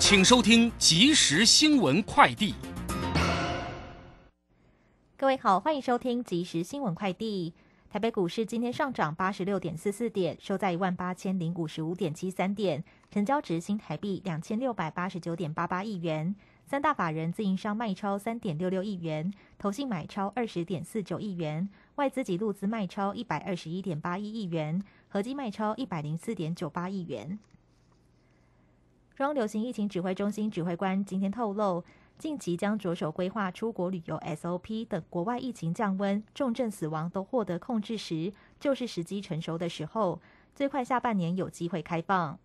请收听即时新闻快递。各位好，欢迎收听即时新闻快递。台北股市今天上涨八十六点四四点，收在一万八千零五十五点七三点，成交值新台币两千六百八十九点八八亿元。三大法人自营商卖超三点六六亿元，投信买超二十点四九亿元，外资及路资卖超一百二十一点八一亿元，合计卖超一百零四点九八亿元。中央流行疫情指挥中心指挥官今天透露，近期将着手规划出国旅游 SOP 等国外疫情降温、重症死亡都获得控制时，就是时机成熟的时候，最快下半年有机会开放。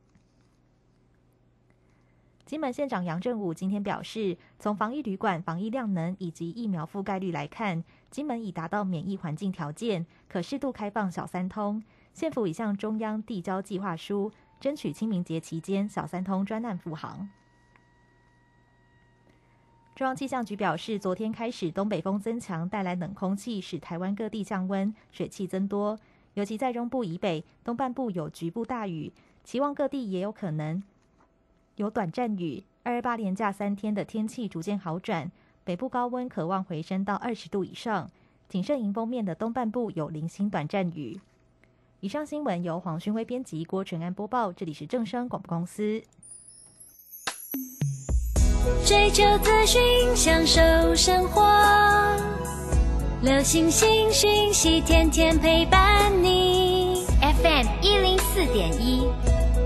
金门县长杨振武今天表示，从防疫旅馆、防疫量能以及疫苗覆盖率来看，金门已达到免疫环境条件，可适度开放小三通。县府已向中央递交计划书，争取清明节期间小三通专案复航。中央气象局表示，昨天开始东北风增强，带来冷空气，使台湾各地降温，水汽增多，尤其在中部以北、东半部有局部大雨，期望各地也有可能。有短暂雨，二二八连假三天的天气逐渐好转，北部高温渴望回升到二十度以上。仅剩迎风面的东半部有零星短暂雨。以上新闻由黄勋威编辑，郭纯安播报。这里是正声广播公司。追求资讯，享受生活，流星星讯息，天天陪伴你。FM 一零四点一，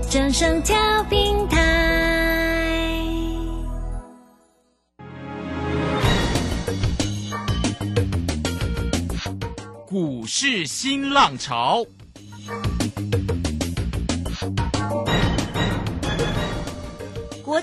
正声调频台。股市新浪潮，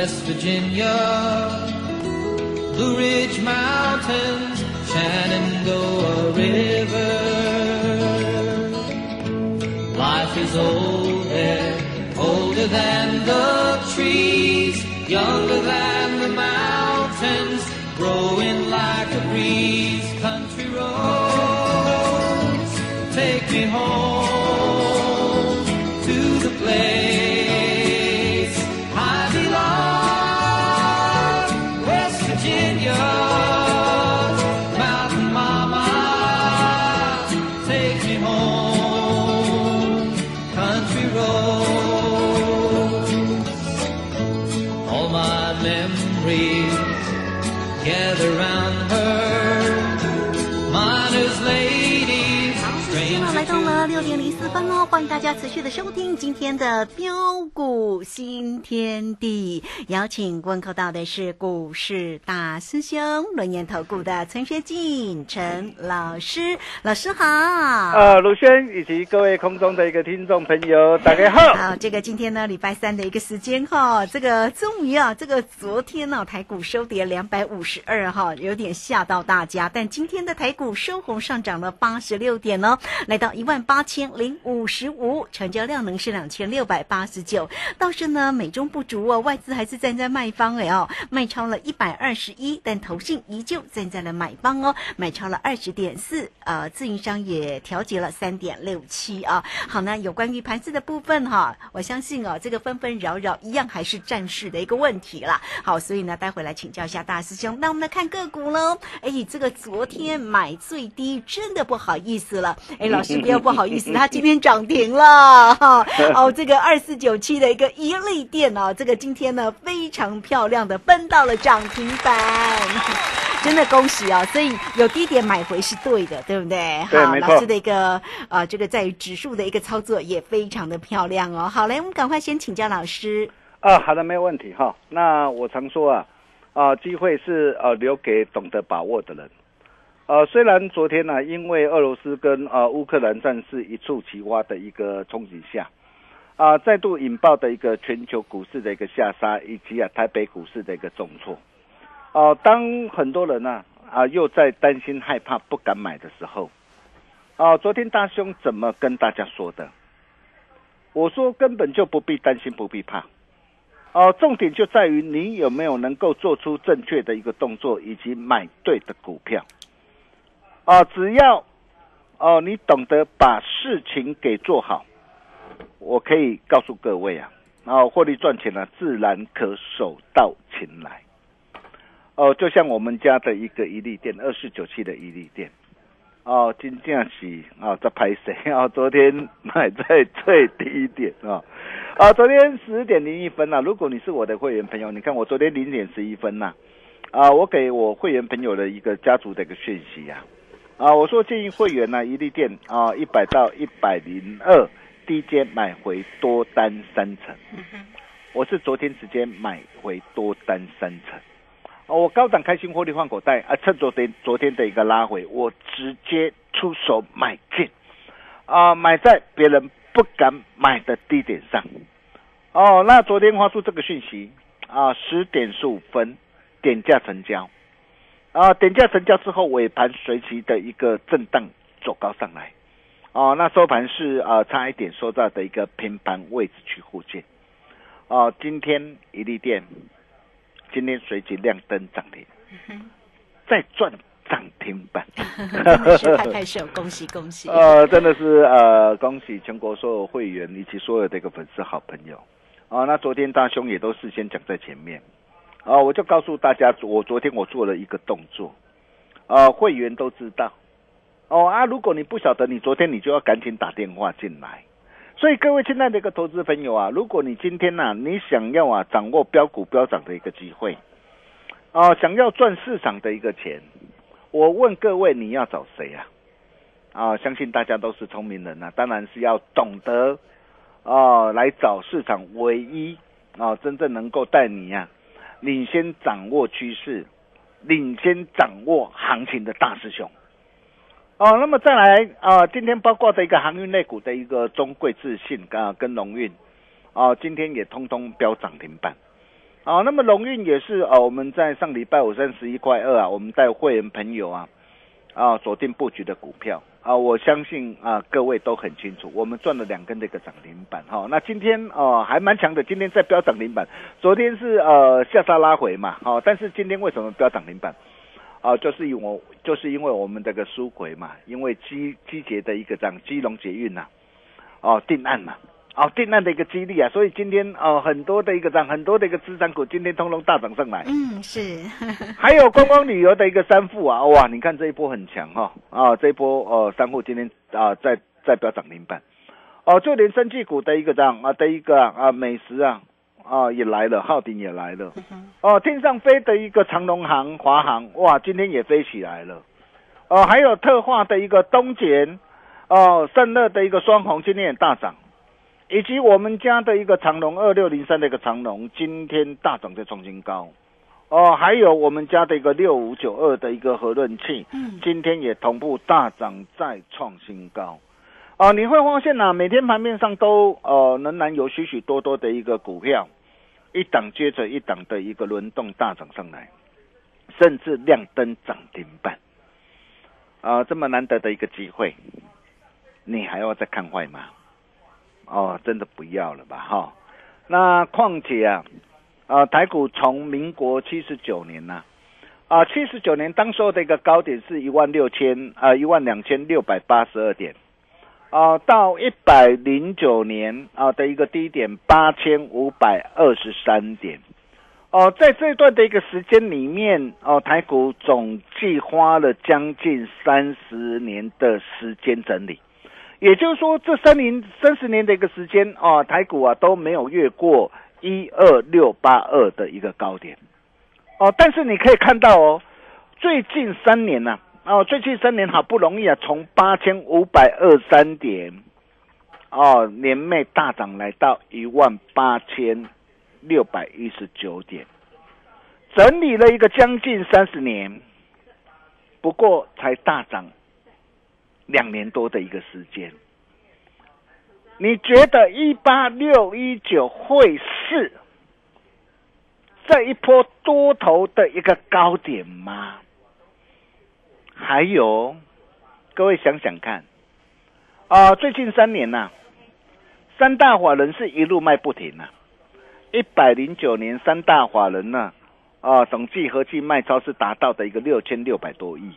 West Virginia, Blue Ridge Mountains, Shenandoah River. Life is old there, older than the trees, younger than together. 点零四分哦，欢迎大家持续的收听今天的标股新天地。邀请问候到的是股市大师兄轮研投顾的陈学进陈老师，老师好。呃，鲁轩以及各位空中的一个听众朋友，大家好。好，这个今天呢，礼拜三的一个时间哈，这个终于啊，这个昨天呢、台股收跌两百五十二哈，有点吓到大家。但今天的台股收红上涨了八十六点哦，来到一万八千千零五十五，成交量能是两千六百八十九。倒是呢，美中不足哦，外资还是站在卖方哎哦，卖超了一百二十一，但投信依旧站在了买方哦，买超了二十点四，呃，自营商也调节了三点六七啊。好，那有关于盘子的部分哈，我相信哦，这个纷纷扰扰一样还是战事的一个问题啦。好，所以呢，待会来请教一下大师兄。那我们来看个股喽。哎，这个昨天买最低，真的不好意思了。哎，老师不要不好意思，它今天涨停了哈。哦，这个二四九七的一个一利店哦，这个今天呢非常漂亮的分到了涨停板。真的恭喜哦！所以有低点买回是对的，对不对？好，对没错老师的一个呃，这个在于指数的一个操作也非常的漂亮哦。好，来，我们赶快先请教老师。啊，好的，没有问题哈。那我常说啊，啊，机会是呃留给懂得把握的人。呃，虽然昨天呢、因为俄罗斯跟呃乌克兰战事一触即发的一个冲击下，啊、再度引爆的一个全球股市的一个下杀，以及啊台北股市的一个重挫。哦、当很多人呢啊又在担心害怕不敢买的时候，哦、昨天大兄怎么跟大家说的？我说根本就不必担心，不必怕。哦，重点就在于你有没有能够做出正确的一个动作，以及买对的股票。哦，只要哦你懂得把事情给做好，我可以告诉各位啊，哦获利赚钱呢、自然可手到擒来。哦，就像我们家的一个一利店，二四九七的一利店。哦，金价起啊，在拍谁啊？昨天买在最低点啊，啊，昨天十点零一分呐、如果你是我的会员朋友，你看我昨天零点十一分呐、啊，我给我会员朋友的一个家族的一个讯息呀、啊，我说建议会员呢、一利店啊，一百到一百零二低阶买回多单三成，我是昨天直接买回多单三成。哦，我高档开心获利换口袋啊！趁昨天昨天的一个拉回，我直接出手买进，啊，买在别人不敢买的低点上。哦，那昨天发出这个讯息啊，十点十五分点价成交，啊，点价成交之后尾盘随即的一个震荡走高上来，哦，那收盘是啊差一点收到的一个平盘位置去附近，哦，今天一利店。今天随即亮灯涨停，再赚涨停板。是拍拍手，恭喜恭喜！呃，真的是呃，恭喜全国所有会员以及所有的一个粉丝好朋友啊、那昨天大兄也都事先讲在前面啊、我就告诉大家，我昨天我做了一个动作，呃，会员都知道哦啊。如果你不晓得，你昨天你就要赶紧打电话进来。所以各位亲爱的一个投资朋友啊，如果你今天呐、你想要啊掌握标股飙涨的一个机会，啊、想要赚市场的一个钱，我问各位你要找谁啊？啊，相信大家都是聪明人呐、当然是要懂得啊来找市场唯一啊真正能够带你呀、领先掌握趋势、领先掌握行情的大师兄。哦，那么再来啊、今天包括的一个航运类股的一个中贵自信啊跟龙运，啊，今天也通通飙涨停板。啊，那么龙运也是啊，我们在上礼拜五三十一块二啊，我们带会员朋友啊啊锁定布局的股票啊，我相信啊各位都很清楚，我们赚了两根这个涨停板哈、那今天哦、还蛮强的，今天在飙涨停板，昨天是呃下杀拉回嘛，好、但是今天为什么飙涨停板？啊，就是因为就是因为我们这个书回嘛，因为基基捷的一个涨基隆捷运呐、哦定案嘛，哦定案的一个激励啊，所以今天哦很多的一个涨，很多的一个资产股今天通通大涨上来，嗯，是，还有观光旅游的一个三富啊，哇，你看这一波很强哈、啊，这一波哦三富今天啊在在飙涨停板，哦就连生技股的一个这样啊的一个啊美食啊啊也来了，浩鼎也来了。哦，天上飞的一个长龙航、华航，哇，今天也飞起来了。哦，还有特化的一个东捷，哦，盛乐的一个双红，今天也大涨，以及我们家的一个长龙二六零三的一个长龙，今天大涨再创新高。哦，还有我们家的一个六五九二的一个核润器，嗯，今天也同步大涨再创新高。哦，你会发现呐、每天盘面上都呃仍然有许许多多的一个股票，一档接着一档的一个轮动大涨上来，甚至亮灯涨停板。啊、这么难得的一个机会，你还要再看坏吗？哦，真的不要了吧，哈、那况且啊，啊、台股从民国七十九年呐、啊，七十九年当时候的一个高点是一万六千啊一万两千六百八十二点，啊，到一百零九年啊的一个低点八千五百二十三点，哦、在这段的一个时间里面，哦、台股总计花了将近三十年的时间整理。也就是说，这三年、三十年的一个时间啊，台股啊都没有越过一二六八二的一个高点哦。但是你可以看到哦，最近三年呢、哦，最近三年好不容易啊，从八千五百二三点，哦，年内大涨来到一万八千六百一十九点，整理了一个将近三十年，不过才大涨两年多的一个时间。你觉得一八六一九会是这一波多头的一个高点吗？还有，各位想想看，啊、最近三年呐、三大法人是一路卖不停呐、一百零九年三大法人呢、啊，总计合计卖超是达到的一个六千六百多亿。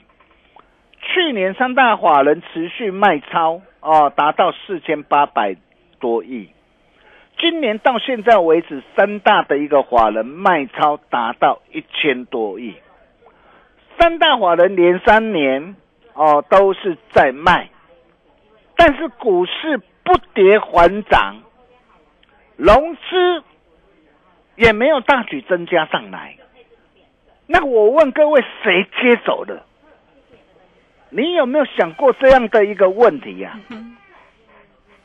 去年三大法人持续卖超哦，达到四千八百多亿。今年到现在为止，三大的一个法人卖超达到一千多亿。三大法人连三年哦都是在卖，但是股市不跌反涨，融资也没有大举增加上来。那我问各位，谁接走了？你有没有想过这样的一个问题呀、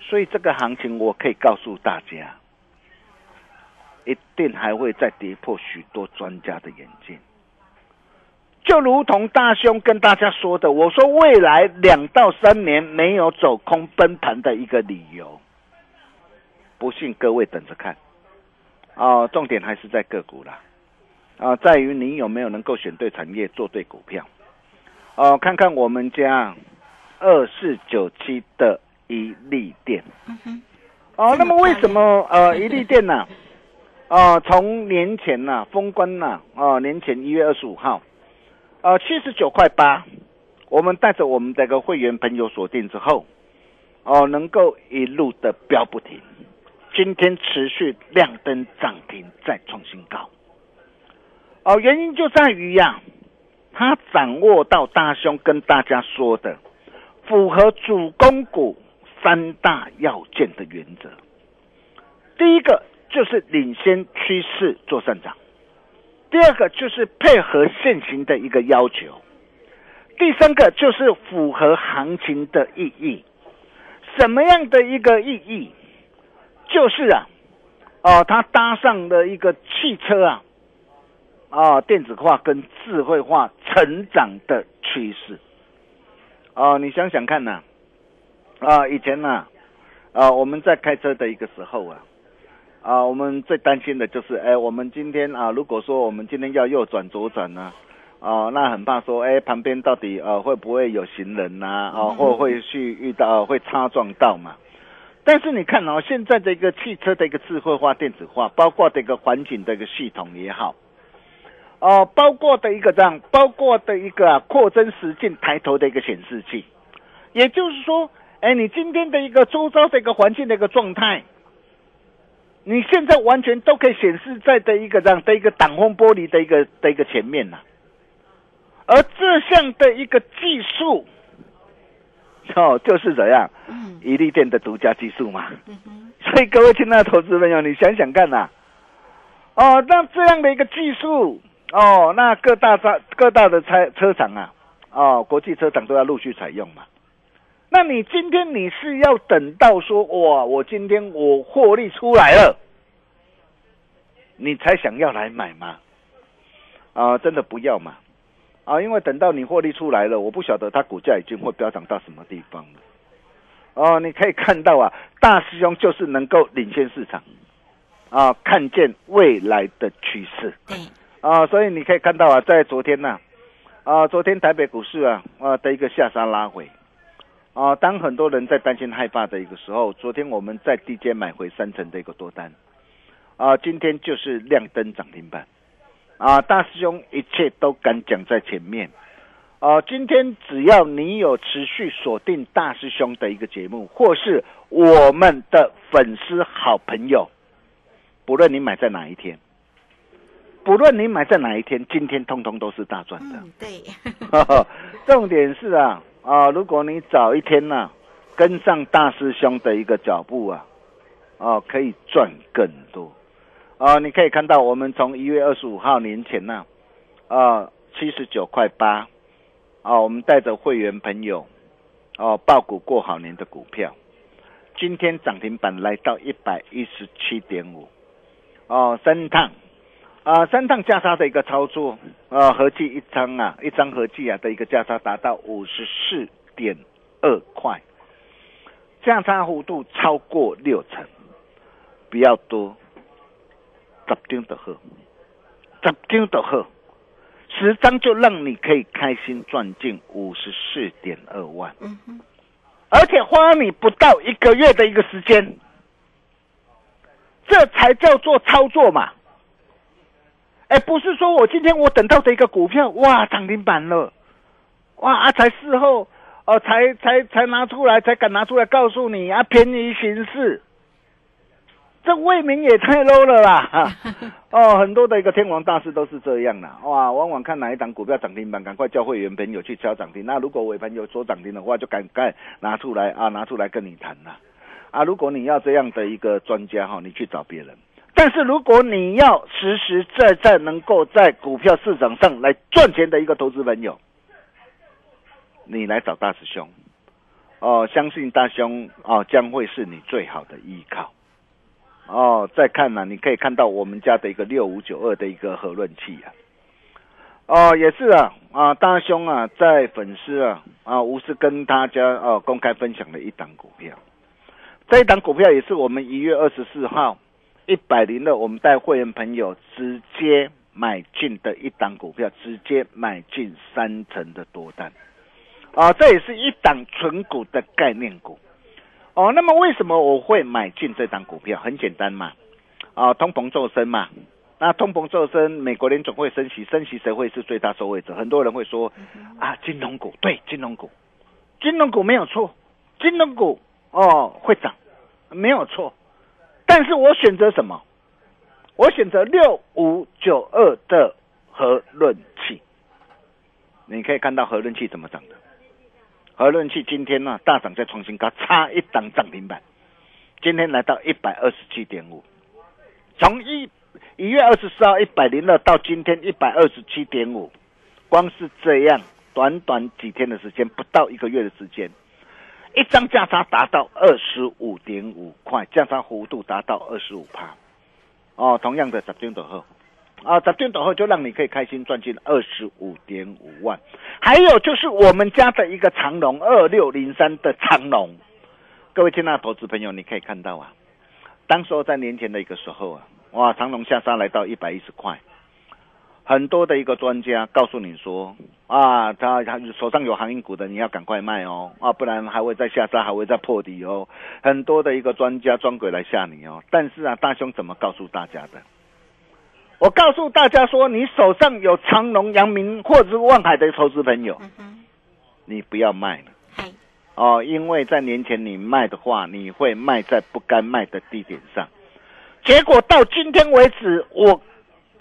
所以这个行情，我可以告诉大家，一定还会再跌破许多专家的眼镜。就如同大兄跟大家说的，我说未来两到三年没有走空崩盘的一个理由，不信各位等着看。哦，重点还是在个股啦，啊，在于你有没有能够选对产业，做对股票。哦，看看我们家二四九七的一利店。哦，那么为什么呃一利店呢、啊？从年前呐、封关呐、啊，年前一月二十五号，呃，七十九块八，我们带着我们这个会员朋友锁定之后，哦，能够一路的飙不停，今天持续亮灯涨停，再创新高。哦，原因就在于呀、他掌握到大兄跟大家说的符合主攻股三大要件的原则。第一个就是领先趋势做上涨，第二个就是配合现行的一个要求，第三个就是符合行情的意义。什么样的一个意义？就是啊，哦，他搭上了一个汽车啊，啊，电子化跟智慧化成长的趋势。哦，你想想看呐、啊，以前呐、啊，我们在开车的一个时候啊，啊，我们最担心的就是，哎，我们今天啊，如果说我们今天要右转左转呢、啊，那很怕说，哎，旁边到底呃会不会有行人呐、啊？或会去遇到会擦撞到嘛？但是你看哦，现在的一个汽车的一个智慧化、电子化，包括的一个环境的一个系统也好，哦，包括的一个这样，包括的一个、啊、扩增实境抬头的一个显示器，也就是说，哎，你今天的一个周遭的一个环境的一个状态，你现在完全都可以显示在的一个这样的一个挡风玻璃的一个的一个前面呐、而这项的一个技术，哦，就是怎样，一利店的独家技术嘛。所以各位亲爱的投资朋友，你想想看呐、哦，那这样的一个技术，哦，那各大车各大的车车厂啊，哦，国际车厂都要陆续采用嘛。那你今天你是要等到说哇，我今天我获利出来了，你才想要来买吗？啊，真的不要嘛！啊，因为等到你获利出来了，我不晓得它股价已经会飙涨到什么地方了。哦，你可以看到啊，大师兄就是能够领先市场，啊，看见未来的趋势。对，啊，所以你可以看到啊，在昨天呐、啊，昨天台北股市啊啊的一个下杀拉回，啊，当很多人在担心害怕的一个时候，昨天我们在低阶买回三成的一个多单，啊，今天就是亮灯涨停板，啊，大师兄一切都敢讲在前面，啊，今天只要你有持续锁定大师兄的一个节目，或是我们的粉丝好朋友，不论你买在哪一天。不论你买在哪一天，今天通通都是大赚的。嗯，对，重点是啊啊，如果你早一天呢、跟上大师兄的一个脚步啊，哦、可以赚更多。啊、你可以看到我们从一月二十五号年前呢、啊，七十九块八，哦，我们带着会员朋友哦爆股过好年的股票，今天涨停板来到一百一十七点五，哦，三趟。啊，三趟价差的一个操作，啊，合计一张啊，一张合计啊的一个价差达到五十四点二块，价差幅度超过六成，比较多，十张的好，十张的好，十张就让你可以开心赚进五十四点二万，嗯哼，而且花你不到一个月的一个时间，这才叫做操作嘛。哎，不是说我今天我等到的一个股票，哇，涨停板了，哇啊，才事后哦，才才才拿出来，才敢拿出来告诉你啊，便宜行事，这未免也太 low 了啦！哦，很多的一个天王大师都是这样的，哇，往往看哪一档股票涨停板，赶快叫会员朋友去敲涨停。那如果尾盘有所涨停的话，就赶快拿出来啊，拿出来跟你谈了。啊，如果你要这样的一个专家哈，你去找别人。但是如果你要实实在在能够在股票市场上来赚钱的一个投资朋友，你来找大师兄，哦，相信大兄哦将会是你最好的依靠。哦，再看呢，你可以看到我们家的一个六五九二的一个核论器啊，哦，也是啊啊，大兄啊，在粉丝啊啊无私跟大家哦公开分享的一档股票，这一档股票也是我们一月二十四号。一百零六，我们带会员朋友直接买进的一档股票，直接买进三成的多单，啊，这也是一档纯股的概念股，哦，那么为什么我会买进这档股票？很简单嘛，啊，通膨骤升嘛，那通膨骤升，美国联总会升息，升息谁会是最大受惠者？很多人会说，啊，金融股，对，金融股，金融股没有错，金融股哦会涨，没有错。但是我选择什么？我选择六五九二的核论器。你可以看到核论器怎么涨的。核论器今天呢大涨再创新高，差一档涨停板。今天来到一百二十七点五，从一一月二十四号一百零二到今天一百二十七点五，光是这样短短几天的时间，不到一个月的时间。一张价差达到二十五点五块，价差幅度达到二十五帕，哦，同样的十点多后，啊，十点多后就让你可以开心赚进二十五点五万。还有就是我们家的一个长龙二六零三的长龙，各位亲爱的投资朋友，你可以看到啊，当时候在年前的一个时候啊，哇，长龙下杀来到一百一十块。很多的一个专家告诉你说啊，他他手上有航运股的，你要赶快卖哦啊，不然还会再下杀，还会再破底哦。很多的一个专家专鬼来吓你哦。但是啊，大兄怎么告诉大家的？我告诉大家说，你手上有长隆、阳明或者是万海的投资朋友，你不要卖了。哦，因为在年前你卖的话，你会卖在不该卖的地点上。结果到今天为止，我。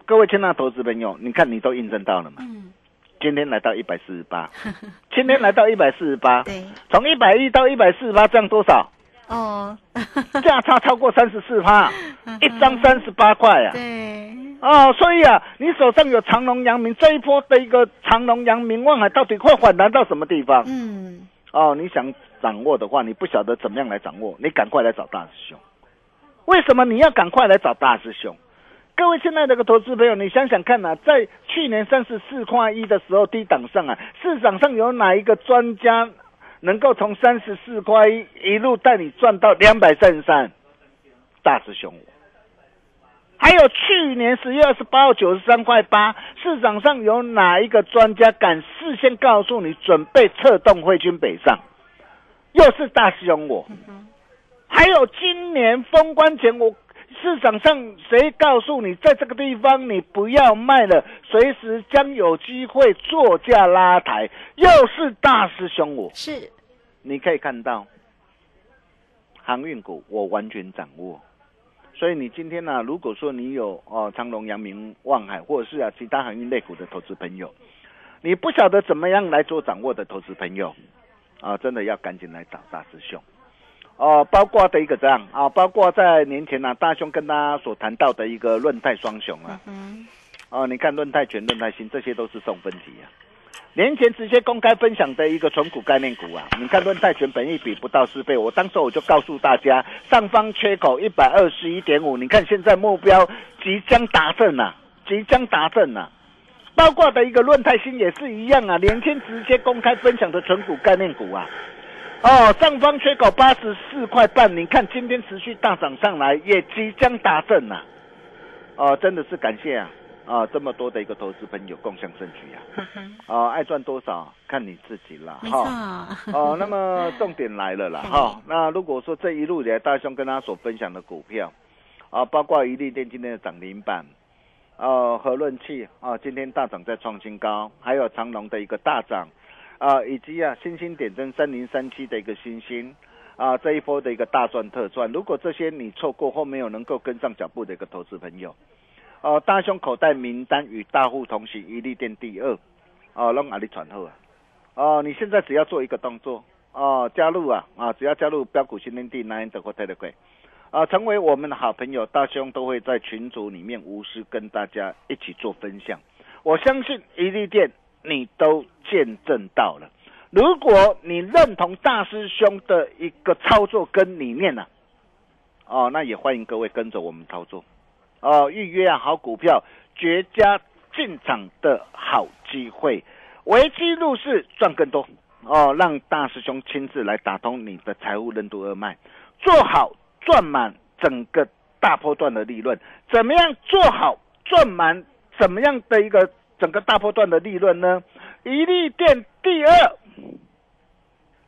各位亲爱的投资朋友，你看你都印证到了嘛？嗯。今天来到一百四十八，今天来到一百四十八。对。从一百一到一百四十八，这样多少？哦。价差超过三十四趴，一张三十八块啊。对。哦，所以啊，你手上有长隆、阳明这一波的一个长隆、阳明、望海，到底会反弹到什么地方？嗯。哦，你想掌握的话，你不晓得怎么样来掌握，你赶快来找大师兄。为什么你要赶快来找大师兄？各位亲爱的个投资朋友，你想想看呐，在去年三十四块一的时候低档上啊，市场上有哪一个专家能够从三十四块一一路带你赚到两百三十三？大师兄，还有去年十月二十八号九十三块八，市场上有哪一个专家敢事先告诉你准备策动汇军北上？又是大师兄我。还有今年封关前我。市场上谁告诉你，在这个地方你不要卖了，随时将有机会作价拉抬，又是大师兄我。是，你可以看到航运股我完全掌握，所以你今天呢，如果说你有哦长隆、阳明、望海，或者是啊其他航运类股的投资朋友，你不晓得怎么样来做掌握的投资朋友，啊，真的要赶紧来找大师兄。哦，包括的一个这样啊，包括在年前呢，大兄跟大家所谈到的一个论泰双雄啊，哦，你看论泰全、论泰新，这些都是送分题啊。年前直接公开分享的一个纯股概念股啊，你看论泰全本益比不到四倍，我当时我就告诉大家，上方缺口一百二十一点五，你看现在目标即将达阵啊、即将达阵啊、包括的一个论泰新也是一样啊，年前直接公开分享的纯股概念股啊，哦，上方缺口八十四块半，你看今天持续大涨上来，也即将达阵呐、哦，真的是感谢啊啊，这么多的一个投资朋友共襄盛举啊。哈哈。哦，爱赚多少看你自己啦，没错，哦，那么重点来了啦，对 哈、那如果说这一路以来大兄跟他所分享的股票，啊，包括一利电今天的涨停板，呃，和润器啊，今天大涨在创新高，还有长隆的一个大涨，啊，以及啊，星星点灯三零三七的一个星星。啊，这一波的一个大赚特赚，如果这些你错过或没有能够跟上脚步的一个投资朋友，哦、大胸口袋名单与大户同行，一利店第二，哦，让阿里传后啊，哦，你现在只要做一个动作，哦，加入啊啊，只要加入标股新天地 Nine 的或 Telegram，啊，成为我们的好朋友，大兄都会在群组里面无私跟大家一起做分享。我相信一利店你都见证到了。如果你认同大师兄的一个操作跟理念呢、哦，那也欢迎各位跟着我们操作，哦，预约啊好股票，绝佳进场的好机会，危机入市赚更多，哦，让大师兄亲自来打通你的财务任督二脉，做好赚满整个大波段的利润，怎么样做好赚满怎么样的一个整个大波段的利润呢？一利店第二。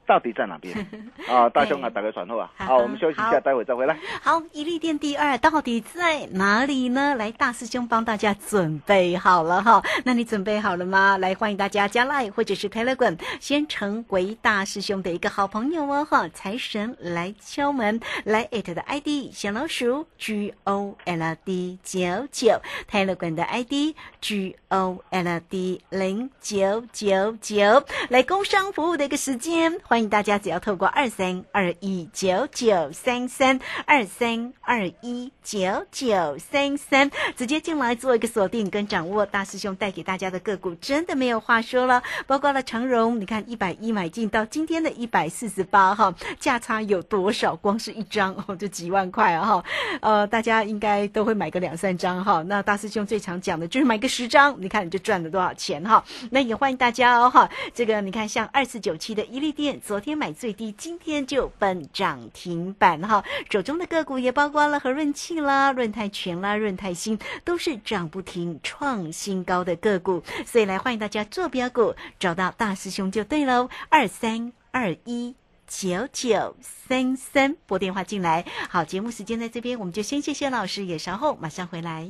到底在哪边 啊？大兄啊，打个传后啊！好好，我们休息一下，待会再回来。好，一利店第二到底在哪里呢？来，大师兄帮大家准备好了哈。那你准备好了吗？来，欢迎大家加 Line 或者是 Telegram，先成为大师兄的一个好朋友哦哈。财神来敲门，来 at 的 ID 小老鼠 G O L D 九九，Telegram 的 ID G O L D 零九九九，来工商服务的一个时间，欢欢迎大家只要透过二三二一九九三三二三二一九九三三直接进来做一个锁定跟掌握。大师兄带给大家的个股真的没有话说了，包括了长荣，你看一百一买进到今天的一百四十八哈，价差有多少？光是一张哦就几万块啊哈，呃，大家应该都会买个两三张哈。那大师兄最常讲的就是买个十张，你看你就赚了多少钱哈。那也欢迎大家哦哈，这个你看像二四九七的伊利店，昨天买最低，今天就奔涨停板哈。手中的个股也包括了和润气啦、润泰全啦、润泰新，都是涨不停、创新高的个股，所以来欢迎大家做标股，找到大师兄就对喽，二三二一。九九三三拨电话进来，好，节目时间在这边，我们就先谢谢老师，也稍后马上回来。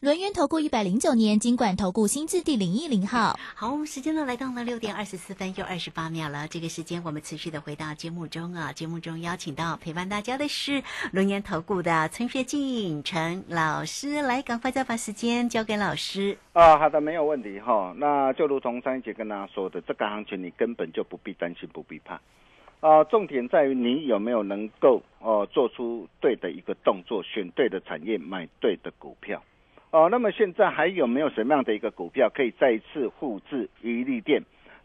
轮源投顾一百零九年经管投顾新字第零一零号。好，我们时间呢来到了六点二十四分又二十八秒了。这个时间我们持续的回到节目中啊，节目中邀请到陪伴大家的是轮源投顾的陈学进陈老师，来赶快再把时间交给老师。啊，好的，没有问题哈。那就如同上一节跟大家说的，这个行情你根本就不必担心，不必怕。啊，重点在于你有没有能够哦、做出对的一个动作，选对的产业，买对的股票。哦、那么现在还有没有什么样的一个股票可以再一次复制一利店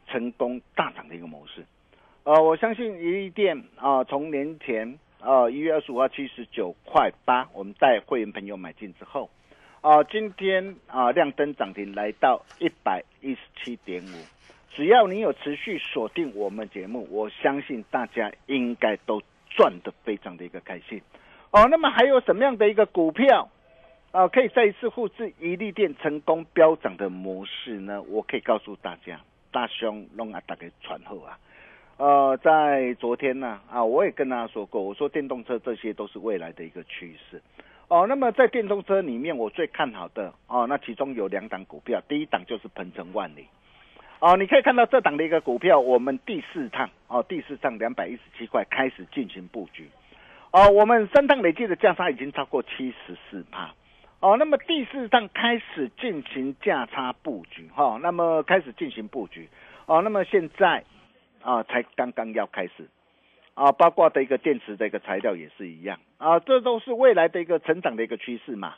成功大涨的一个模式？呃，我相信一利店啊、从年前呃，一月二十五号七十九块八，我们带会员朋友买进之后，啊、今天啊、亮灯涨停来到一百一十七点五。只要你有持续锁定我们节目，我相信大家应该都赚得非常的一个开心。哦，那么还有什么样的一个股票啊、可以再一次复制一利店成功飙涨的模式呢？我可以告诉大家，大兄弄啊，大概传后啊。呃，在昨天呢，啊，我也跟大家说过，我说电动车这些都是未来的一个趋势。哦，那么在电动车里面，我最看好的哦，那其中有两档股票，第一档就是鹏程万里。哦，你可以看到这档的一个股票，我们第四趟哦，第四趟两百一十七块开始进行布局。哦，我们三趟累计的价差已经超过七十四趴。哦，那么第四趟开始进行价差布局哈、哦，那么开始进行布局。哦，那么现在啊，才刚刚要开始。啊，包括的一个电池的一个材料也是一样啊，这都是未来的一个成长的一个趋势嘛。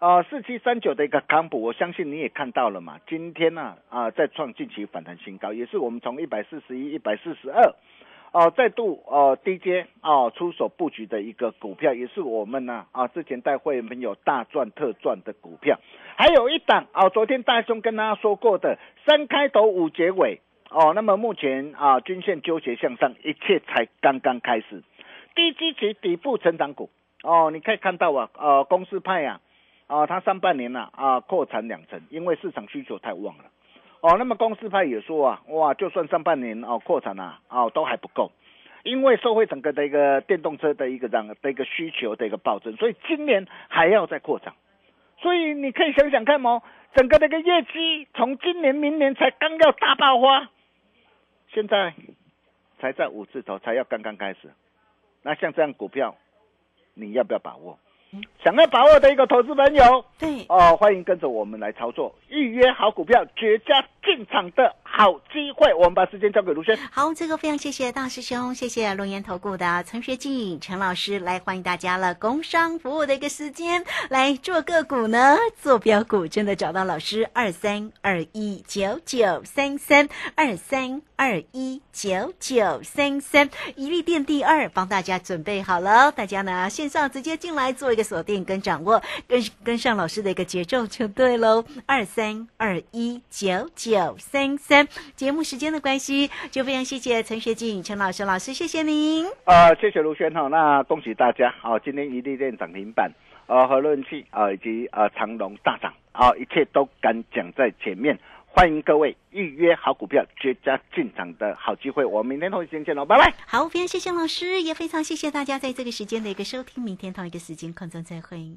啊，四七三九的一个康普，我相信你也看到了嘛。今天呢啊，在创近期反弹新高，也是我们从一百四十一、一百四十二，哦，再度呃低阶哦出手布局的一个股票，也是我们呢啊之前带会员朋友大赚特赚的股票。还有一档啊，昨天大兄跟大家说过的三开头五结尾哦，那么目前啊均线纠结向上，一切才刚刚开始。低基期底部成长股哦，你可以看到啊，呃，公司派呀、啊，它上半年呢啊扩产两成，因为市场需求太旺了。哦，那么公司派也说啊，哇，就算上半年哦扩产啊，哦都还不够，因为社会整个的一个电动车的一个这样的一个需求的一个暴增，所以今年还要再扩产。所以你可以想想看哦，整个的一个业绩从今年、明年才刚要大爆发，现在才在五字头，才要刚刚开始。那像这样股票，你要不要把握？想要把握的一个投资朋友，对，哦，欢迎跟着我们来操作，预约好股票，绝佳进场的好机会。我们把时间交给卢轩。好，这个非常谢谢大师兄，谢谢龙岩投顾的陈学进陈老师来欢迎大家了。工商服务的一个时间来做个股呢，做标股真的找到老师二三二一九九三三二三二一九九三三，一利店第二帮大家准备好了，大家呢线上直接进来做一个锁定跟掌握，跟跟上老师的一个节奏就对喽。二三二一九九三三，节目时间的关系，就非常谢谢陈学静陈老师老师，谢谢您。呃，谢谢卢轩哈，那恭喜大家哦，今天一利店涨停板，呃，和润气啊以及呃长隆大涨啊、一切都敢讲在前面。欢迎各位预约好股票，绝佳进场的好机会。我们明天同一时间见喽，拜拜。好，非常谢谢老师，也非常谢谢大家在这个时间的一个收听，明天同一个时间空中再会。